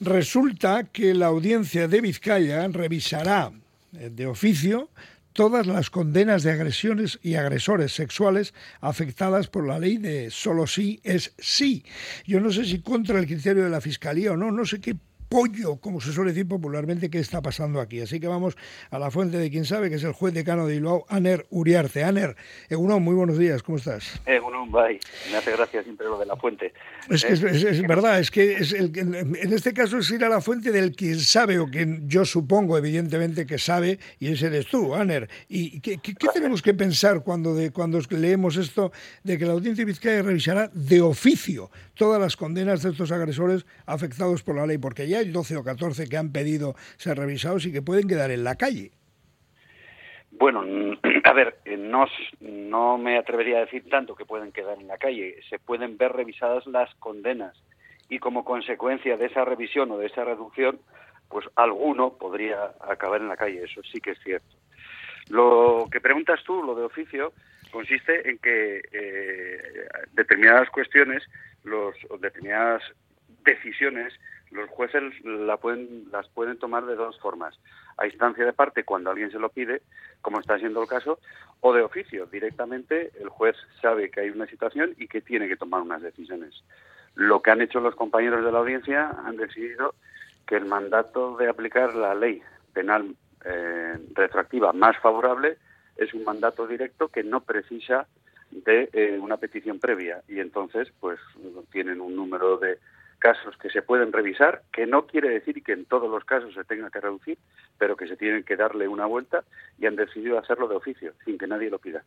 Resulta que la audiencia de Vizcaya revisará eh, de oficio todas las condenas de agresiones y agresores sexuales afectadas por la ley de solo sí es sí. Yo no sé si contra el criterio de la Fiscalía o no, no sé qué pollo, como se suele decir popularmente, qué está pasando aquí. Así que vamos a la fuente de quien sabe, que es el juez decano de Bilbao, Aner Uriarte. Aner, Egunon, muy buenos días, ¿cómo estás? Egunon, bye. Me hace gracia siempre lo de la fuente. Es, es, verdad, es que es el, en este caso es ir a la fuente del quien sabe, o quien yo supongo, evidentemente, que sabe, y ese eres tú, Aner. ¿Y qué, tenemos que pensar cuando, de, cuando leemos esto de que la audiencia de Vizcaya revisará de oficio todas las condenas de estos agresores afectados por la ley? Porque ya hay 12 o 14 que han pedido ser revisados y que pueden quedar en la calle. Bueno, a ver, eh, no, no me atrevería a decir tanto que pueden quedar en la calle. Se pueden ver revisadas las condenas y como consecuencia de esa revisión o de esa reducción, pues alguno podría acabar en la calle. Eso sí que es cierto. Lo que preguntas tú, lo de oficio, consiste en que eh, determinadas cuestiones, los, determinadas decisiones los jueces la pueden, las pueden tomar de dos formas. A instancia de parte, cuando alguien se lo pide, como está siendo el caso, o de oficio. Directamente el juez sabe que hay una situación y que tiene que tomar unas decisiones. Lo que han hecho los compañeros de la audiencia han decidido que el mandato de aplicar la ley penal eh, retroactiva más favorable es un mandato directo que no precisa de eh, una petición previa y entonces pues tienen un número de casos que se pueden revisar, que no quiere decir que en todos los casos se tenga que reducir, pero que se tienen que darle una vuelta y han decidido hacerlo de oficio, sin que nadie lo pida.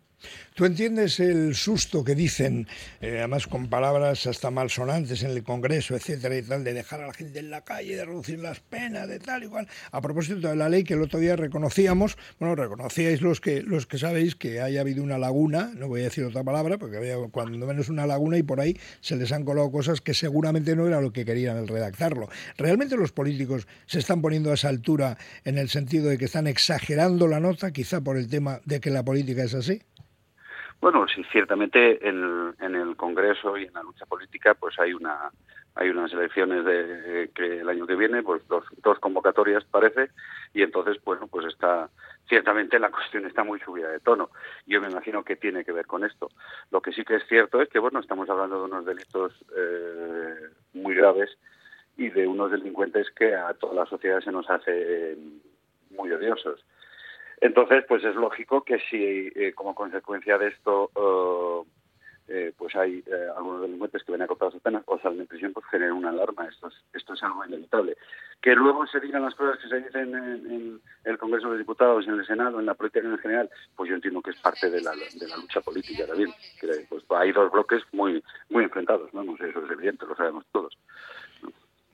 ¿Tú entiendes el susto que dicen, eh, además con palabras hasta malsonantes en el Congreso, etcétera y tal, de dejar a la gente en la calle, de reducir las penas, de tal y cual? A propósito de la ley que el otro día reconocíamos, bueno, reconocíais los que, los que sabéis que haya habido una laguna, no voy a decir otra palabra, porque había cuando menos una laguna y por ahí se les han colado cosas que seguramente no lo que querían el redactarlo. ¿Realmente los políticos se están poniendo a esa altura en el sentido de que están exagerando la nota, quizá por el tema de que la política es así? Bueno, sí, ciertamente en, el Congreso y en la lucha política pues hay una hay unas elecciones de, que el año que viene, pues dos, dos convocatorias parece, y entonces, bueno, pues está, ciertamente la cuestión está muy subida de tono. Yo me imagino que tiene que ver con esto. Lo que sí que es cierto es que, bueno, estamos hablando de unos delitos eh, muy graves y de unos delincuentes que a toda la sociedad se nos hace muy odiosos. Entonces, pues es lógico que si eh, como consecuencia de esto uh, eh, pues hay eh, algunos delincuentes que ven acotados sus penas o salen de prisión, pues generan una alarma. Esto es, esto es algo inevitable. Que luego se digan las cosas que se dicen en, el Congreso de Diputados, en el Senado, en la política en general, pues yo entiendo que es parte de la, de la lucha política también. pues hay dos bloques muy, muy enfrentados, vamos, eso es evidente, lo sabemos todos.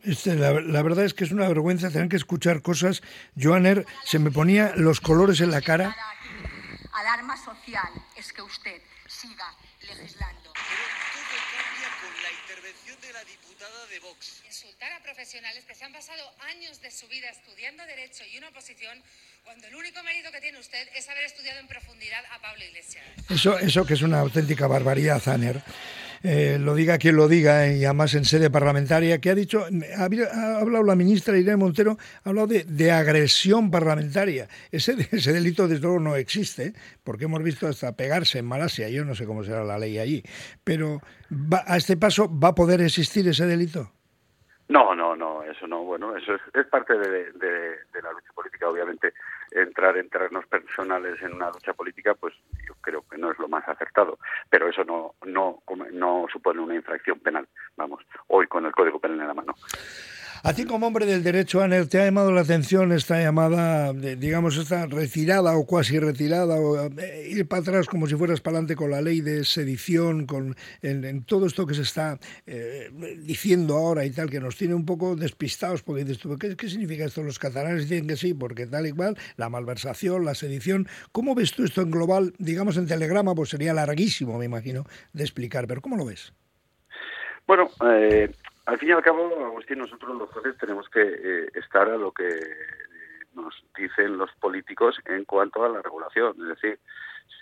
Este, la, la, verdad es que es una vergüenza tener que escuchar cosas. Joaner se me ponía los colores en la cara. Alarma social es que usted siga legislando. Pero todo cambia con la intervención de la diputada de Vox. Insultar a profesionales que se han pasado años de su vida estudiando Derecho y una oposición cuando el único mérito que tiene usted es haber estudiado en profundidad a Pablo Iglesias. Eso, eso que es una auténtica barbaridad, Zaner. Eh, lo diga quien lo diga, y además en sede parlamentaria, que ha dicho, ha, hablado la ministra Irene Montero, ha hablado de, agresión parlamentaria. Ese, ese delito, desde luego, no existe, porque hemos visto hasta pegarse en Malasia, yo no sé cómo será la ley allí, pero ¿a este paso va a poder existir ese delito? No, no, no, eso no. Bueno, eso es, parte de, la lucha política. Obviamente, entrar en terrenos personales en una lucha política, pues yo creo que no es lo más acertado. Pero eso no, no, supone una infracción penal. Vamos, hoy con el Código Penal en la mano. A ti como hombre del derecho, Aner, ¿te ha llamado la atención esta llamada, digamos, esta retirada o cuasi retirada, o eh, ir para atrás como si fueras para adelante con la ley de sedición, con en, todo esto que se está eh, diciendo ahora y tal, que nos tiene un poco despistados, porque dices ¿qué, ¿qué significa esto? Los catalanes dicen que sí, porque tal y cual, la malversación, la sedición. ¿Cómo ves tú esto en global? Digamos, en telegrama, pues sería larguísimo, me imagino, de explicar, pero ¿cómo lo ves? Bueno, eh, al fin y al cabo, Agustín, nosotros los jueces tenemos que eh, estar a lo que nos dicen los políticos en cuanto a la regulación. Es decir,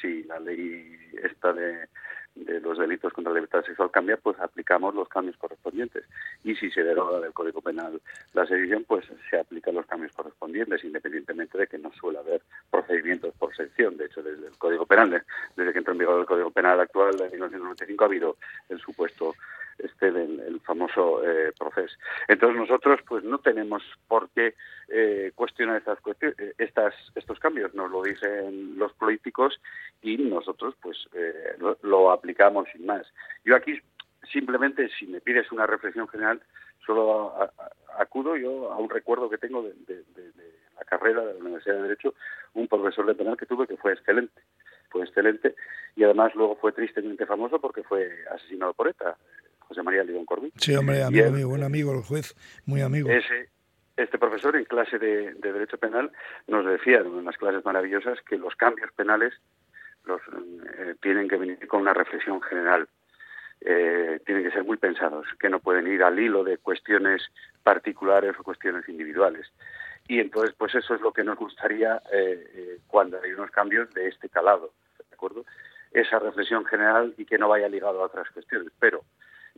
si la ley esta de los delitos contra la libertad sexual cambia, pues aplicamos los cambios correspondientes. Y si se deroga del Código Penal la sedición, pues se aplican los cambios correspondientes, independientemente de que no suele haber procedimientos por sección. De hecho, desde el Código Penal, desde que entró en vigor el Código Penal actual de 1995, ha habido el supuesto eh, proceso. Entonces nosotros pues no tenemos por qué eh, cuestionar estas, eh, estas estos cambios, nos lo dicen los políticos y nosotros pues eh, lo, aplicamos sin más. Yo aquí simplemente si me pides una reflexión general solo acudo yo a un recuerdo que tengo de, de, la carrera de la Universidad de Derecho, un profesor de penal que tuve que fue excelente, fue excelente y además luego fue tristemente famoso porque fue asesinado por ETA José María León Corbí. Sí, hombre, amigo mío, buen amigo, el juez, muy amigo. Ese, este profesor en clase de, Derecho Penal nos decía en unas clases maravillosas que los cambios penales los eh, tienen que venir con una reflexión general. Eh, tienen que ser muy pensados, que no pueden ir al hilo de cuestiones particulares o cuestiones individuales. Y entonces, pues eso es lo que nos gustaría eh, cuando hay unos cambios de este calado, ¿de acuerdo? Esa reflexión general y que no vaya ligado a otras cuestiones. Pero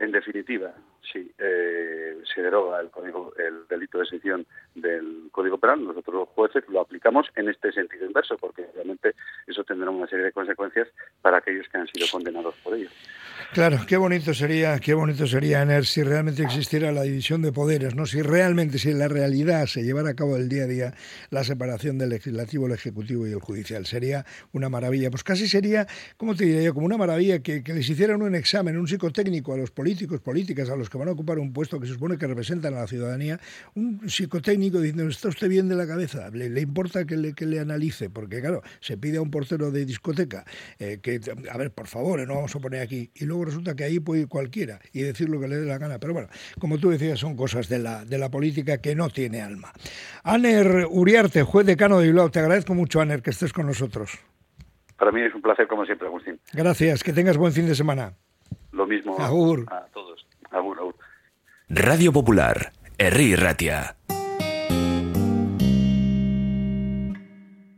en definitiva, si eh, se deroga el, código, el delito de sección del Código Penal, nosotros los jueces lo aplicamos en este sentido inverso, porque realmente eso tendrá una serie de consecuencias para aquellos que han sido condenados por ello. Claro, qué bonito sería, qué bonito sería, Ener, si realmente existiera la división de poderes, ¿no? Si realmente, si en la realidad se llevara a cabo el día a día la separación del legislativo, el ejecutivo y el judicial. Sería una maravilla. Pues casi sería, ¿cómo te diría yo? Como una maravilla que, les hicieran un examen, un psicotécnico a los políticos, políticas, a los que van a ocupar un puesto que se supone que representan a la ciudadanía, un psicotécnico diciendo, ¿está usted bien de la cabeza? ¿Le, importa que le, que le analice? Porque, claro, se pide a un portero de discoteca eh, que, a ver, por favor, no vamos a poner aquí. Y luego resulta que ahí puede ir cualquiera y decir lo que le dé la gana. Pero bueno, como tú decías, son cosas de la, de la política que no tiene alma. Aner Uriarte, juez decano de Bilbao, te agradezco mucho, Aner, que estés con nosotros. Para mí es un placer, como siempre, Agustín. Gracias, que tengas buen fin de semana. Lo mismo agur. a todos. Agur, agur. Radio Popular, Herri Ratia.